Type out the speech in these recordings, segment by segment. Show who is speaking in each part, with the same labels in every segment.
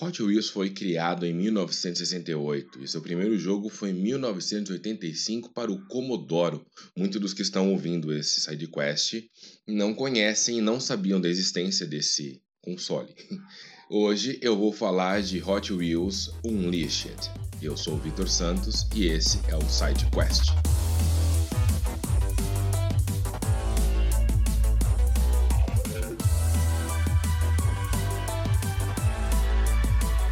Speaker 1: Hot Wheels foi criado em 1968 e seu primeiro jogo foi em 1985 para o Commodore. Muitos dos que estão ouvindo esse sidequest não conhecem e não sabiam da existência desse console. Hoje eu vou falar de Hot Wheels Unleashed. Eu sou o Vitor Santos e esse é o SideQuest.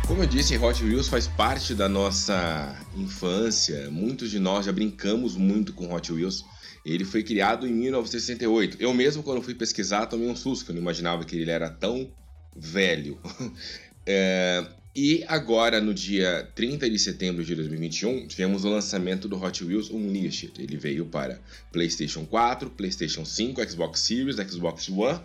Speaker 1: Como eu disse, Hot Wheels faz parte da nossa infância. Muitos de nós já brincamos muito com Hot Wheels. Ele foi criado em 1968. Eu mesmo, quando fui pesquisar, tomei um susto, eu não imaginava que ele era tão velho. é, e agora, no dia 30 de setembro de 2021, tivemos o lançamento do Hot Wheels Unleashed. Ele veio para PlayStation 4, PlayStation 5, Xbox Series, Xbox One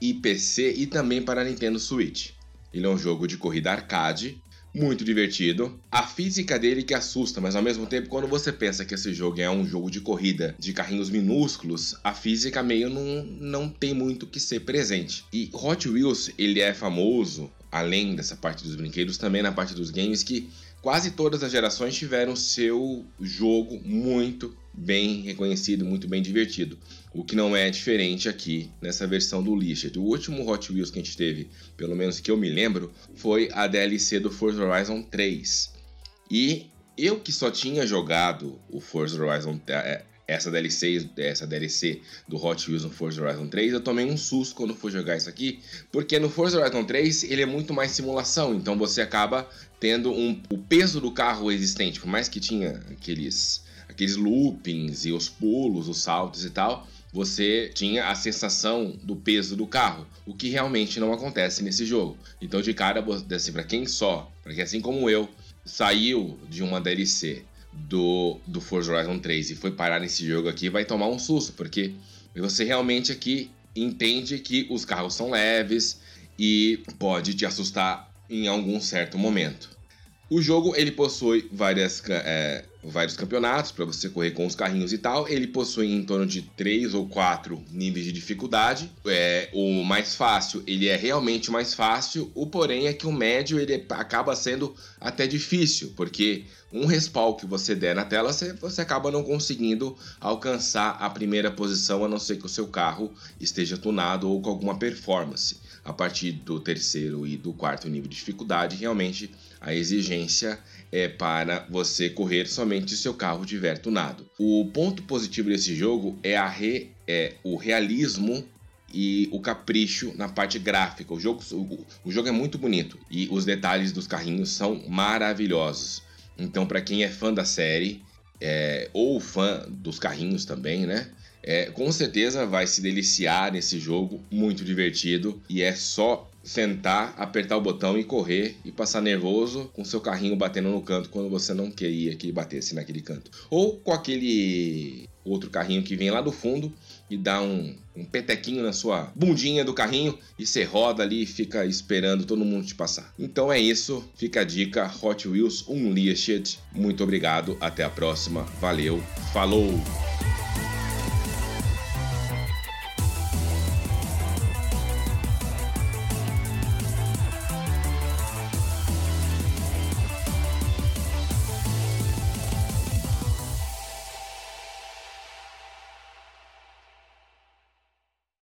Speaker 1: e PC e também para Nintendo Switch. Ele é um jogo de corrida arcade, muito divertido. A física dele que assusta, mas ao mesmo tempo, quando você pensa que esse jogo é um jogo de corrida de carrinhos minúsculos, a física meio não, não tem muito que ser presente. E Hot Wheels, ele é famoso, além dessa parte dos brinquedos, também na parte dos games, que quase todas as gerações tiveram seu jogo muito bem reconhecido, muito bem divertido. O que não é diferente aqui nessa versão do Listed. O último Hot Wheels que a gente teve, pelo menos que eu me lembro, foi a DLC do Forza Horizon 3. E eu que só tinha jogado o Forza Horizon é, essa DLC, essa DLC do Hot Wheels no Forza Horizon 3, eu tomei um susto quando fui jogar isso aqui, porque no Forza Horizon 3 ele é muito mais simulação, então você acaba tendo um, o peso do carro existente, por mais que tinha aqueles aqueles loopings e os pulos, os saltos e tal, você tinha a sensação do peso do carro, o que realmente não acontece nesse jogo. Então, de cara, assim, para quem só, porque assim como eu, saiu de uma DLC do, do Forza Horizon 3 e foi parar nesse jogo aqui, vai tomar um susto, porque você realmente aqui entende que os carros são leves e pode te assustar em algum certo momento. O jogo ele possui várias, é, vários campeonatos para você correr com os carrinhos e tal. Ele possui em torno de 3 ou 4 níveis de dificuldade. É, o mais fácil, ele é realmente mais fácil. O porém é que o médio ele acaba sendo até difícil, porque um respawn que você der na tela, você, você acaba não conseguindo alcançar a primeira posição, a não ser que o seu carro esteja tunado ou com alguma performance. A partir do terceiro e do quarto nível de dificuldade, realmente a exigência é para você correr somente se seu carro tiver tunado. O ponto positivo desse jogo é, a re, é o realismo e o capricho na parte gráfica. O jogo, o, o jogo é muito bonito e os detalhes dos carrinhos são maravilhosos. Então, para quem é fã da série é, ou fã dos carrinhos também, né? É, com certeza vai se deliciar nesse jogo, muito divertido e é só sentar, apertar o botão e correr e passar nervoso com seu carrinho batendo no canto quando você não queria que batesse naquele canto. Ou com aquele outro carrinho que vem lá do fundo e dá um, um petequinho na sua bundinha do carrinho e você roda ali e fica esperando todo mundo te passar. Então é isso, fica a dica Hot Wheels Unleashed. Muito obrigado, até a próxima, valeu, falou!